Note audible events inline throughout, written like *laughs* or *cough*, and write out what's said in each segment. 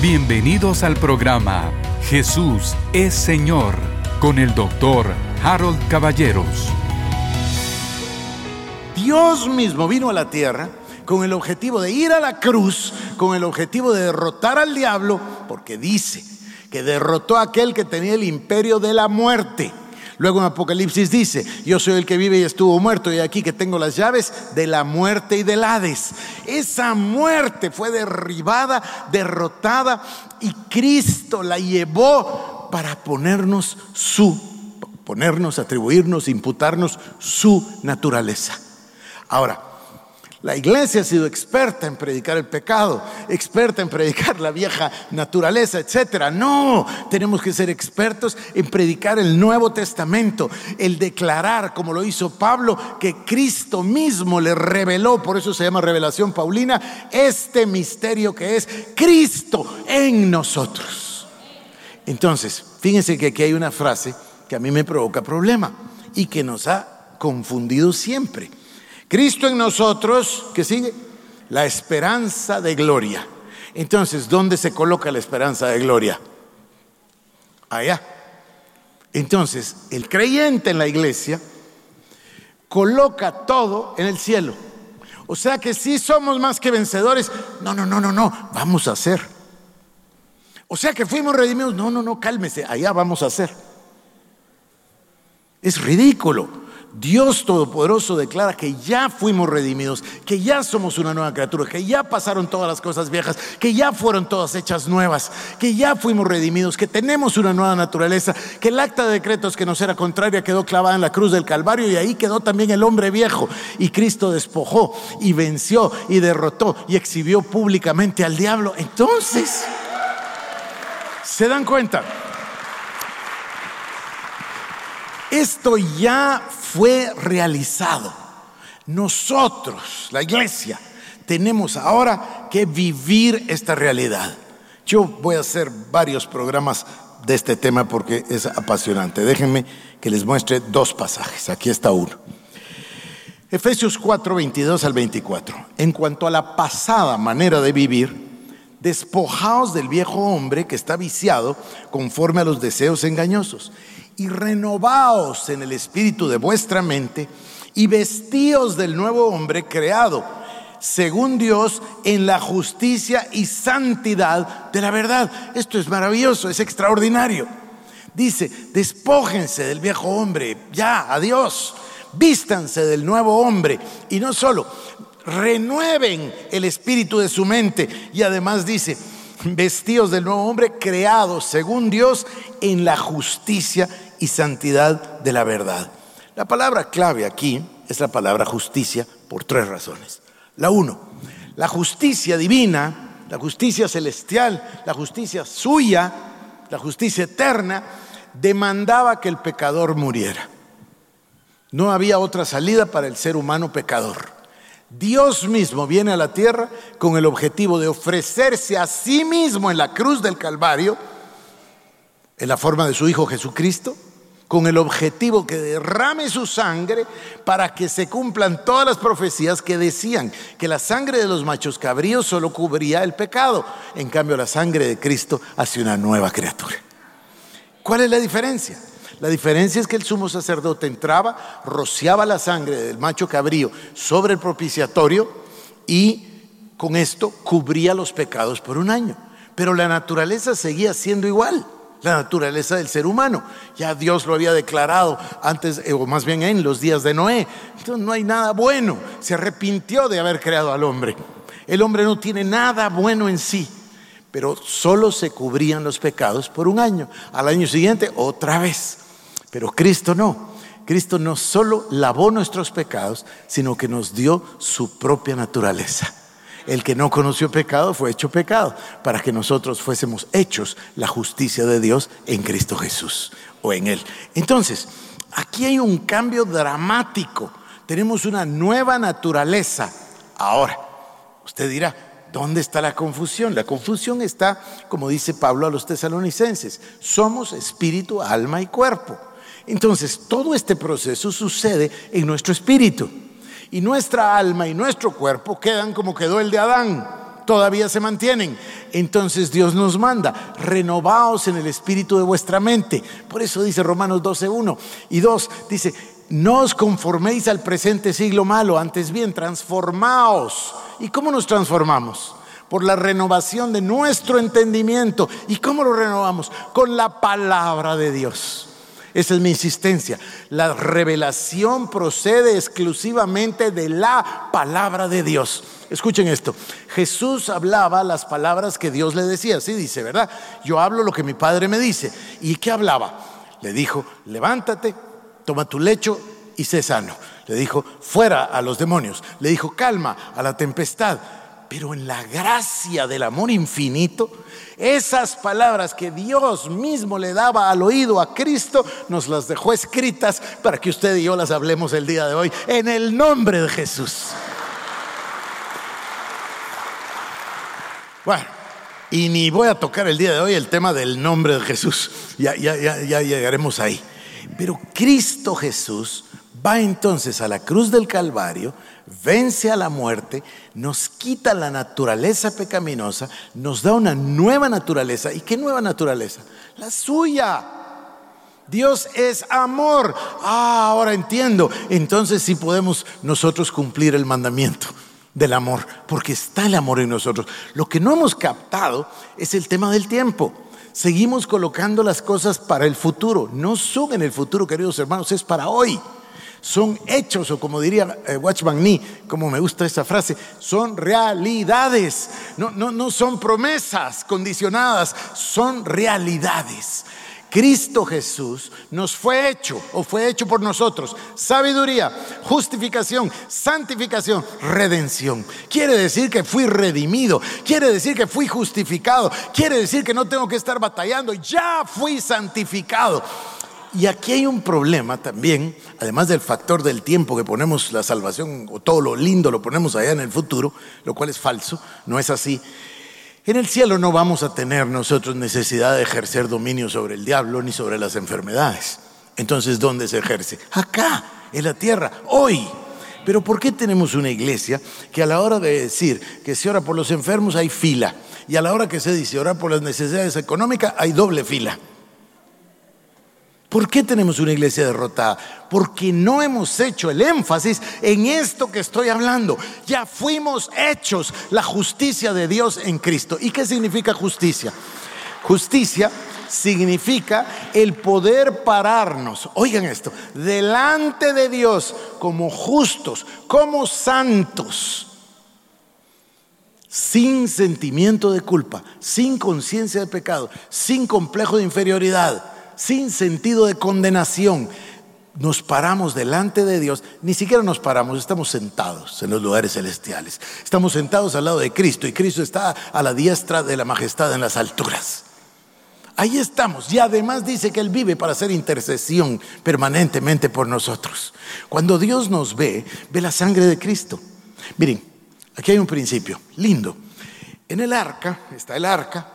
Bienvenidos al programa Jesús es Señor con el doctor Harold Caballeros. Dios mismo vino a la tierra con el objetivo de ir a la cruz, con el objetivo de derrotar al diablo, porque dice que derrotó a aquel que tenía el imperio de la muerte. Luego en Apocalipsis dice, yo soy el que vive y estuvo muerto y aquí que tengo las llaves de la muerte y del Hades. Esa muerte fue derribada, derrotada y Cristo la llevó para ponernos su, ponernos, atribuirnos, imputarnos su naturaleza. Ahora, la iglesia ha sido experta en predicar el pecado, experta en predicar la vieja naturaleza, etc. No, tenemos que ser expertos en predicar el Nuevo Testamento, el declarar, como lo hizo Pablo, que Cristo mismo le reveló, por eso se llama revelación paulina, este misterio que es Cristo en nosotros. Entonces, fíjense que aquí hay una frase que a mí me provoca problema y que nos ha confundido siempre. Cristo en nosotros, ¿qué sigue? La esperanza de gloria. Entonces, ¿dónde se coloca la esperanza de gloria? Allá. Entonces, el creyente en la iglesia coloca todo en el cielo. O sea que si somos más que vencedores. No, no, no, no, no, vamos a hacer. O sea que fuimos redimidos. No, no, no, cálmese, allá vamos a hacer. Es ridículo. Dios Todopoderoso declara que ya fuimos redimidos, que ya somos una nueva criatura, que ya pasaron todas las cosas viejas, que ya fueron todas hechas nuevas, que ya fuimos redimidos, que tenemos una nueva naturaleza, que el acta de decretos que nos era contraria quedó clavada en la cruz del Calvario y ahí quedó también el hombre viejo. Y Cristo despojó y venció y derrotó y exhibió públicamente al diablo. Entonces, ¿se dan cuenta? Esto ya fue realizado. Nosotros, la iglesia, tenemos ahora que vivir esta realidad. Yo voy a hacer varios programas de este tema porque es apasionante. Déjenme que les muestre dos pasajes. Aquí está uno. Efesios 4, 22 al 24. En cuanto a la pasada manera de vivir, despojaos del viejo hombre que está viciado conforme a los deseos engañosos y renovaos en el espíritu de vuestra mente y vestíos del nuevo hombre creado según Dios en la justicia y santidad de la verdad. Esto es maravilloso, es extraordinario. Dice, despójense del viejo hombre, ya, adiós, vístanse del nuevo hombre y no solo, renueven el espíritu de su mente y además dice, vestidos del nuevo hombre creado según Dios en la justicia y santidad de la verdad. La palabra clave aquí es la palabra justicia por tres razones. La uno, la justicia divina, la justicia celestial, la justicia suya, la justicia eterna, demandaba que el pecador muriera. No había otra salida para el ser humano pecador. Dios mismo viene a la tierra con el objetivo de ofrecerse a sí mismo en la cruz del Calvario, en la forma de su Hijo Jesucristo, con el objetivo que derrame su sangre para que se cumplan todas las profecías que decían que la sangre de los machos cabríos solo cubría el pecado, en cambio la sangre de Cristo hace una nueva criatura. ¿Cuál es la diferencia? La diferencia es que el sumo sacerdote entraba, rociaba la sangre del macho cabrío sobre el propiciatorio y con esto cubría los pecados por un año. Pero la naturaleza seguía siendo igual la naturaleza del ser humano. Ya Dios lo había declarado antes, eh, o más bien en los días de Noé. Entonces no hay nada bueno. Se arrepintió de haber creado al hombre. El hombre no tiene nada bueno en sí, pero solo se cubrían los pecados por un año. Al año siguiente, otra vez. Pero Cristo no. Cristo no solo lavó nuestros pecados, sino que nos dio su propia naturaleza. El que no conoció pecado fue hecho pecado para que nosotros fuésemos hechos la justicia de Dios en Cristo Jesús o en Él. Entonces, aquí hay un cambio dramático. Tenemos una nueva naturaleza. Ahora, usted dirá, ¿dónde está la confusión? La confusión está, como dice Pablo a los tesalonicenses, somos espíritu, alma y cuerpo. Entonces, todo este proceso sucede en nuestro espíritu y nuestra alma y nuestro cuerpo quedan como quedó el de Adán, todavía se mantienen. Entonces Dios nos manda, renovaos en el espíritu de vuestra mente. Por eso dice Romanos 12, 1 y 2, dice, no os conforméis al presente siglo malo, antes bien, transformaos. ¿Y cómo nos transformamos? Por la renovación de nuestro entendimiento. ¿Y cómo lo renovamos? Con la palabra de Dios. Esa es mi insistencia. La revelación procede exclusivamente de la palabra de Dios. Escuchen esto. Jesús hablaba las palabras que Dios le decía. Así dice, ¿verdad? Yo hablo lo que mi Padre me dice. ¿Y qué hablaba? Le dijo, levántate, toma tu lecho y sé sano. Le dijo, fuera a los demonios. Le dijo, calma a la tempestad. Pero en la gracia del amor infinito, esas palabras que Dios mismo le daba al oído a Cristo, nos las dejó escritas para que usted y yo las hablemos el día de hoy en el nombre de Jesús. Bueno, y ni voy a tocar el día de hoy el tema del nombre de Jesús. Ya, ya, ya, llegaremos ahí. Pero Cristo Jesús va entonces a la cruz del Calvario, vence a la muerte, nos quita la naturaleza pecaminosa, nos da una nueva naturaleza. ¿Y qué nueva naturaleza? La suya. Dios es amor. Ah, ahora entiendo. Entonces sí podemos nosotros cumplir el mandamiento del amor, porque está el amor en nosotros. Lo que no hemos captado es el tema del tiempo. Seguimos colocando las cosas para el futuro. No son en el futuro, queridos hermanos, es para hoy son hechos, o como diría eh, Watchman Nee, como me gusta esa frase, son realidades, no, no, no son promesas condicionadas, son realidades. Cristo Jesús nos fue hecho o fue hecho por nosotros. Sabiduría, justificación, santificación, redención. Quiere decir que fui redimido, quiere decir que fui justificado, quiere decir que no tengo que estar batallando, ya fui santificado. Y aquí hay un problema también, además del factor del tiempo que ponemos la salvación o todo lo lindo lo ponemos allá en el futuro, lo cual es falso, no es así. En el cielo no vamos a tener nosotros necesidad de ejercer dominio sobre el diablo ni sobre las enfermedades. Entonces, ¿dónde se ejerce? Acá, en la tierra, hoy. Pero ¿por qué tenemos una iglesia que a la hora de decir que se ora por los enfermos hay fila y a la hora que se dice orar por las necesidades económicas hay doble fila? ¿Por qué tenemos una iglesia derrotada? Porque no hemos hecho el énfasis en esto que estoy hablando. Ya fuimos hechos la justicia de Dios en Cristo. ¿Y qué significa justicia? Justicia significa el poder pararnos, oigan esto, delante de Dios como justos, como santos, sin sentimiento de culpa, sin conciencia de pecado, sin complejo de inferioridad sin sentido de condenación, nos paramos delante de Dios, ni siquiera nos paramos, estamos sentados en los lugares celestiales. Estamos sentados al lado de Cristo y Cristo está a la diestra de la majestad en las alturas. Ahí estamos. Y además dice que Él vive para hacer intercesión permanentemente por nosotros. Cuando Dios nos ve, ve la sangre de Cristo. Miren, aquí hay un principio lindo. En el arca está el arca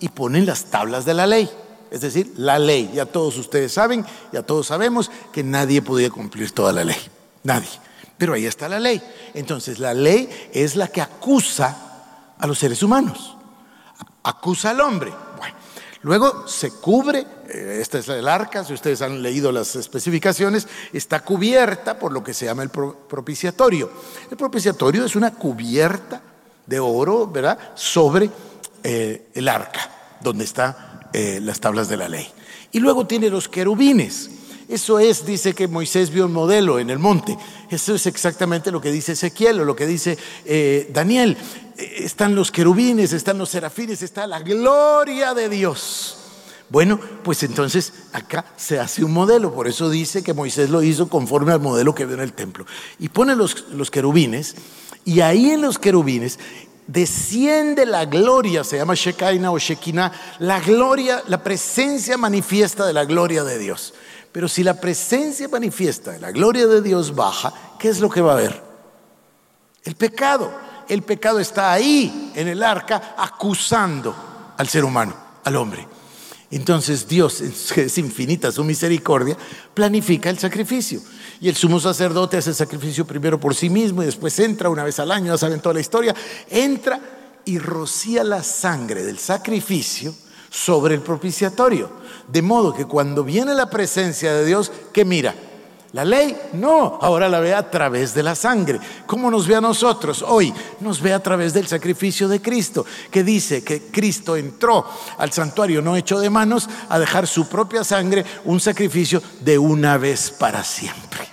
y ponen las tablas de la ley es decir, la ley. Ya todos ustedes saben, ya todos sabemos que nadie podía cumplir toda la ley, nadie. Pero ahí está la ley. Entonces la ley es la que acusa a los seres humanos, acusa al hombre. Bueno, luego se cubre, eh, esta es el arca, si ustedes han leído las especificaciones, está cubierta por lo que se llama el propiciatorio. El propiciatorio es una cubierta de oro, ¿verdad?, sobre eh, el arca, donde está eh, las tablas de la ley. Y luego tiene los querubines. Eso es, dice que Moisés vio un modelo en el monte. Eso es exactamente lo que dice Ezequiel o lo que dice eh, Daniel. Eh, están los querubines, están los serafines, está la gloria de Dios. Bueno, pues entonces acá se hace un modelo, por eso dice que Moisés lo hizo conforme al modelo que vio en el templo. Y pone los, los querubines, y ahí en los querubines desciende la gloria, se llama Shekinah o Shekinah, la gloria, la presencia manifiesta de la gloria de Dios. Pero si la presencia manifiesta de la gloria de Dios baja, ¿qué es lo que va a haber? El pecado. El pecado está ahí en el arca acusando al ser humano, al hombre. Entonces Dios, es infinita su misericordia, planifica el sacrificio. Y el sumo sacerdote hace el sacrificio primero por sí mismo y después entra una vez al año, ya saben toda la historia, entra y rocía la sangre del sacrificio sobre el propiciatorio. De modo que cuando viene la presencia de Dios, ¿qué mira? La ley, no, ahora la ve a través de la sangre. ¿Cómo nos ve a nosotros hoy? Nos ve a través del sacrificio de Cristo, que dice que Cristo entró al santuario no hecho de manos a dejar su propia sangre, un sacrificio de una vez para siempre.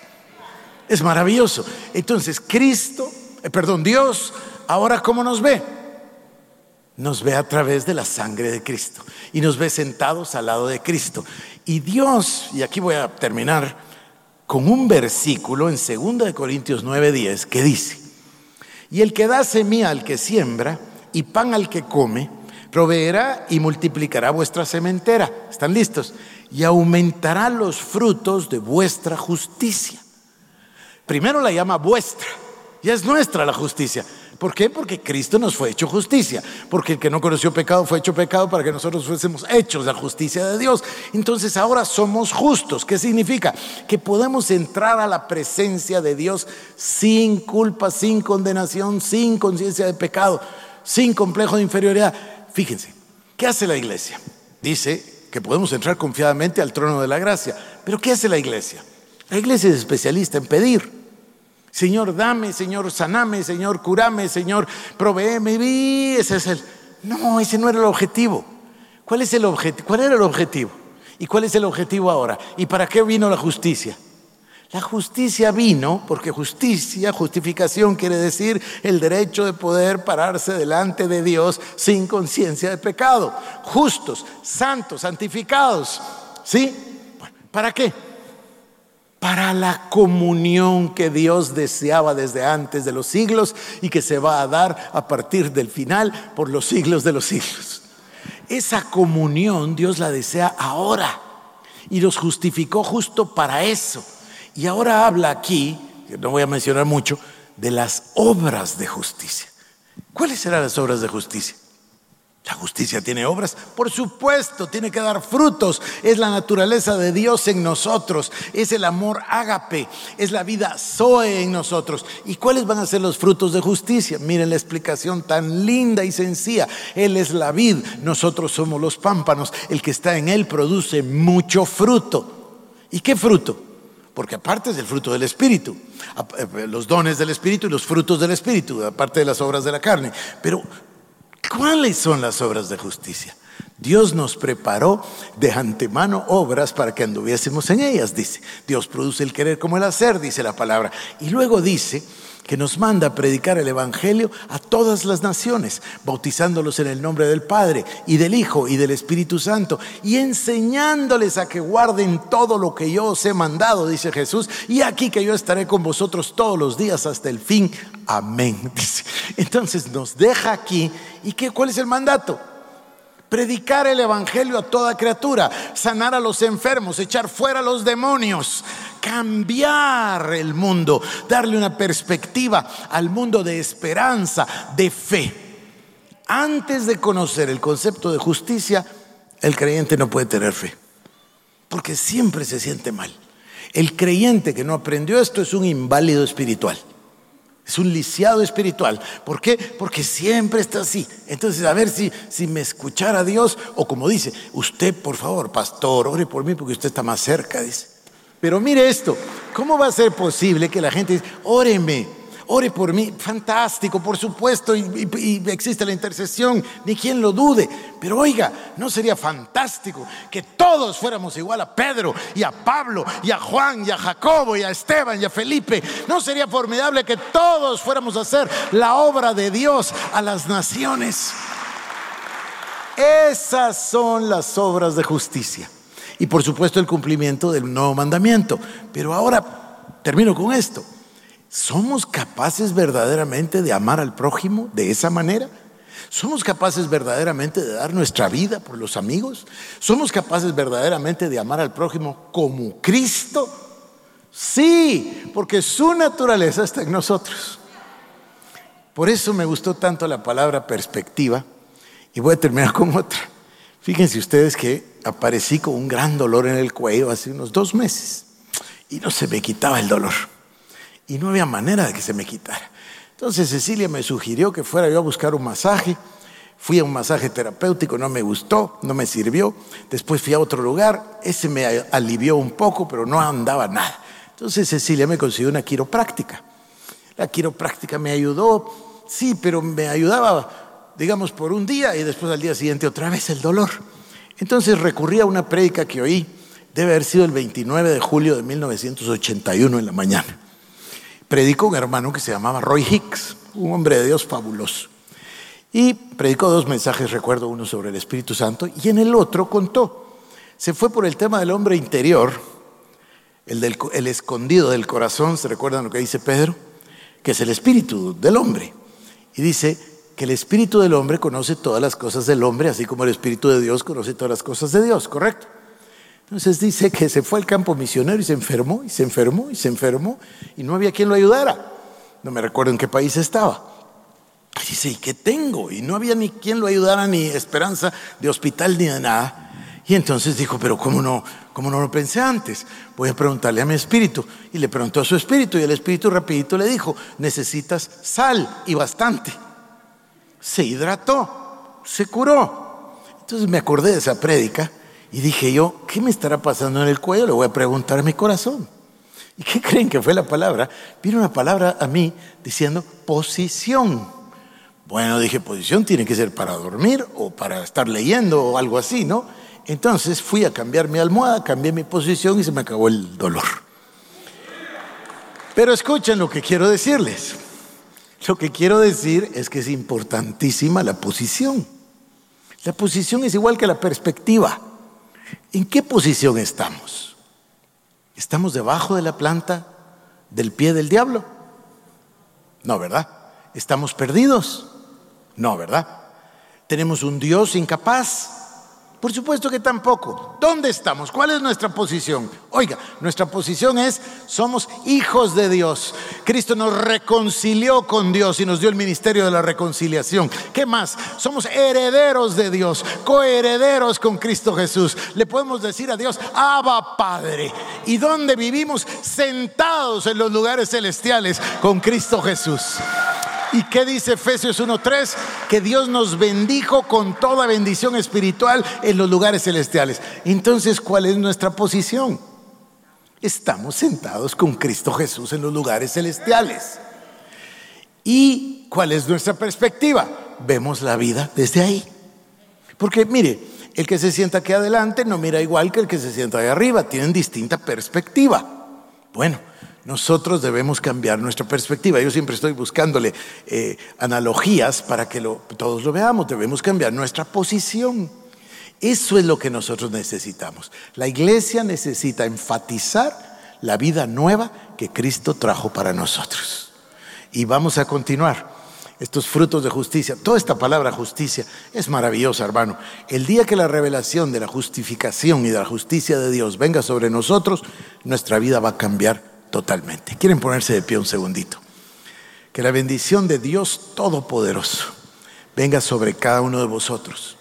Es maravilloso. Entonces, Cristo, eh, perdón, Dios, ahora ¿cómo nos ve? Nos ve a través de la sangre de Cristo y nos ve sentados al lado de Cristo. Y Dios, y aquí voy a terminar, con un versículo en 2 Corintios 9:10 que dice, y el que da semilla al que siembra y pan al que come, proveerá y multiplicará vuestra sementera. ¿Están listos? Y aumentará los frutos de vuestra justicia. Primero la llama vuestra, y es nuestra la justicia. ¿Por qué? Porque Cristo nos fue hecho justicia. Porque el que no conoció pecado fue hecho pecado para que nosotros fuésemos hechos la justicia de Dios. Entonces ahora somos justos. ¿Qué significa? Que podemos entrar a la presencia de Dios sin culpa, sin condenación, sin conciencia de pecado, sin complejo de inferioridad. Fíjense, ¿qué hace la iglesia? Dice que podemos entrar confiadamente al trono de la gracia. Pero ¿qué hace la iglesia? La iglesia es especialista en pedir. Señor, dame, Señor, saname, Señor, curame, Señor, proveeme. Ese es el. No, ese no era el objetivo. ¿Cuál es el objetivo? ¿Cuál era el objetivo? ¿Y cuál es el objetivo ahora? ¿Y para qué vino la justicia? La justicia vino porque justicia, justificación quiere decir el derecho de poder pararse delante de Dios sin conciencia de pecado. Justos, santos, santificados. ¿Sí? ¿Para qué? Para la comunión que Dios deseaba desde antes de los siglos y que se va a dar a partir del final por los siglos de los siglos. Esa comunión Dios la desea ahora y los justificó justo para eso. Y ahora habla aquí, que no voy a mencionar mucho, de las obras de justicia. ¿Cuáles serán las obras de justicia? ¿La justicia tiene obras? Por supuesto, tiene que dar frutos. Es la naturaleza de Dios en nosotros. Es el amor ágape. Es la vida zoe en nosotros. ¿Y cuáles van a ser los frutos de justicia? Miren la explicación tan linda y sencilla. Él es la vid, nosotros somos los pámpanos. El que está en Él produce mucho fruto. ¿Y qué fruto? Porque aparte es el fruto del Espíritu, eh, los dones del Espíritu y los frutos del Espíritu, aparte de las obras de la carne. Pero ¿Cuáles son las obras de justicia? Dios nos preparó de antemano obras para que anduviésemos en ellas, dice. Dios produce el querer como el hacer, dice la palabra. Y luego dice que nos manda a predicar el Evangelio a todas las naciones, bautizándolos en el nombre del Padre y del Hijo y del Espíritu Santo, y enseñándoles a que guarden todo lo que yo os he mandado, dice Jesús, y aquí que yo estaré con vosotros todos los días hasta el fin. Amén. *laughs* Entonces nos deja aquí, ¿y qué, cuál es el mandato? predicar el Evangelio a toda criatura, sanar a los enfermos, echar fuera a los demonios, cambiar el mundo, darle una perspectiva al mundo de esperanza, de fe. Antes de conocer el concepto de justicia, el creyente no puede tener fe, porque siempre se siente mal. El creyente que no aprendió esto es un inválido espiritual. Es un lisiado espiritual. ¿Por qué? Porque siempre está así. Entonces, a ver si, si me escuchara Dios, o como dice, usted, por favor, pastor, ore por mí porque usted está más cerca, dice. Pero mire esto, ¿cómo va a ser posible que la gente dice, óreme? Ore por mí, fantástico, por supuesto, y, existe la intercesión, ni quien lo dude. Pero oiga, ¿no sería fantástico que todos fuéramos igual a Pedro y a Pablo y a Juan y a Jacobo y a Esteban y a Felipe? ¿No sería formidable que todos fuéramos a hacer la obra de Dios a las naciones? Esas son las obras de justicia. Y por supuesto el cumplimiento del nuevo mandamiento. Pero ahora termino con esto. ¿Somos capaces verdaderamente de amar al prójimo de esa manera? ¿Somos capaces verdaderamente de dar nuestra vida por los amigos? ¿Somos capaces verdaderamente de amar al prójimo como Cristo? Sí, porque su naturaleza está en nosotros. Por eso me gustó tanto la palabra perspectiva y voy a terminar con otra. Fíjense ustedes que aparecí con un gran dolor en el cuello hace unos dos meses y no se me quitaba el dolor. Y no había manera de que se me quitara. Entonces Cecilia me sugirió que fuera yo a buscar un masaje. Fui a un masaje terapéutico, no me gustó, no me sirvió. Después fui a otro lugar, ese me alivió un poco, pero no andaba nada. Entonces Cecilia me consiguió una quiropráctica. La quiropráctica me ayudó, sí, pero me ayudaba, digamos, por un día y después al día siguiente otra vez el dolor. Entonces recurrí a una prédica que oí, debe haber sido el 29 de julio de 1981 en la mañana. Predicó un hermano que se llamaba Roy Hicks, un hombre de Dios fabuloso. Y predicó dos mensajes, recuerdo uno sobre el Espíritu Santo, y en el otro contó. Se fue por el tema del hombre interior, el, del, el escondido del corazón, ¿se recuerdan lo que dice Pedro? Que es el espíritu del hombre. Y dice que el espíritu del hombre conoce todas las cosas del hombre, así como el espíritu de Dios conoce todas las cosas de Dios, ¿correcto? Entonces dice que se fue al campo misionero y se enfermó, y se enfermó, y se enfermó, y no había quien lo ayudara. No me recuerdo en qué país estaba. Dice, ¿y qué tengo? Y no había ni quien lo ayudara, ni esperanza de hospital, ni de nada. Y entonces dijo, pero ¿cómo no, cómo no lo pensé antes? Voy a preguntarle a mi espíritu. Y le preguntó a su espíritu y el espíritu rapidito le dijo, necesitas sal y bastante. Se hidrató, se curó. Entonces me acordé de esa prédica y dije yo, ¿qué me estará pasando en el cuello? Le voy a preguntar a mi corazón. ¿Y qué *laughs* creen que fue la palabra? Vino una palabra a mí diciendo posición. Bueno, dije, posición tiene que ser para dormir o para estar leyendo o algo así, ¿no? Entonces fui a cambiar mi almohada, cambié mi posición y se me acabó el dolor. Pero escuchen lo que quiero decirles. Lo que quiero decir es que es importantísima la posición. La posición es igual que la perspectiva. ¿En qué posición estamos? ¿Estamos debajo de la planta del pie del diablo? No, ¿verdad? ¿Estamos perdidos? No, ¿verdad? ¿Tenemos un Dios incapaz? Por supuesto que tampoco. ¿Dónde estamos? ¿Cuál es nuestra posición? Oiga, nuestra posición es, somos hijos de Dios. Cristo nos reconcilió con Dios y nos dio el ministerio de la reconciliación. ¿Qué más? Somos herederos de Dios, coherederos con Cristo Jesús. Le podemos decir a Dios, Abba Padre. ¿Y dónde vivimos? Sentados en los lugares celestiales con Cristo Jesús. ¿Y qué dice Efesios 1.3? Que Dios nos bendijo con toda bendición espiritual en los lugares celestiales. Entonces, ¿cuál es nuestra posición? Estamos sentados con Cristo Jesús en los lugares celestiales. ¿Y cuál es nuestra perspectiva? Vemos la vida desde ahí. Porque mire, el que se sienta aquí adelante no mira igual que el que se sienta ahí arriba, tienen distinta perspectiva. Bueno, nosotros debemos cambiar nuestra perspectiva. Yo siempre estoy buscándole eh, analogías para que todos lo veamos. Debemos cambiar nuestra posición. Eso es lo que nosotros necesitamos. La iglesia necesita enfatizar la vida nueva que Cristo trajo para nosotros. Y vamos a continuar estos frutos de justicia. Toda esta palabra justicia es maravillosa, hermano. El día que la revelación de la justificación y de la justicia de Dios venga sobre nosotros, nuestra vida va a cambiar totalmente. ¿Quieren ponerse de pie un segundito? Que la bendición de Dios Todopoderoso venga sobre cada uno de vosotros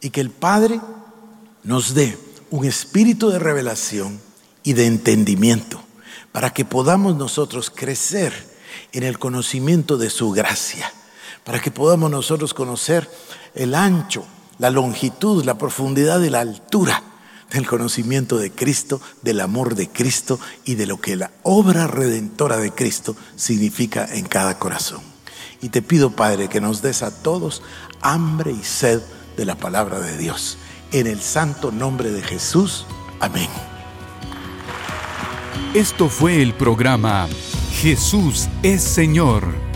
y que el Padre nos dé un espíritu de revelación y de entendimiento para que podamos nosotros crecer en el conocimiento de su gracia, para que podamos nosotros conocer el ancho, la longitud, la profundidad y la altura del conocimiento de Cristo, del amor de Cristo y de lo que la obra redentora de Cristo significa en cada corazón. Y te pido, Padre, que nos des a todos hambre y sed de la palabra de Dios. En el santo nombre de Jesús. Amén. Esto fue el programa Jesús es Señor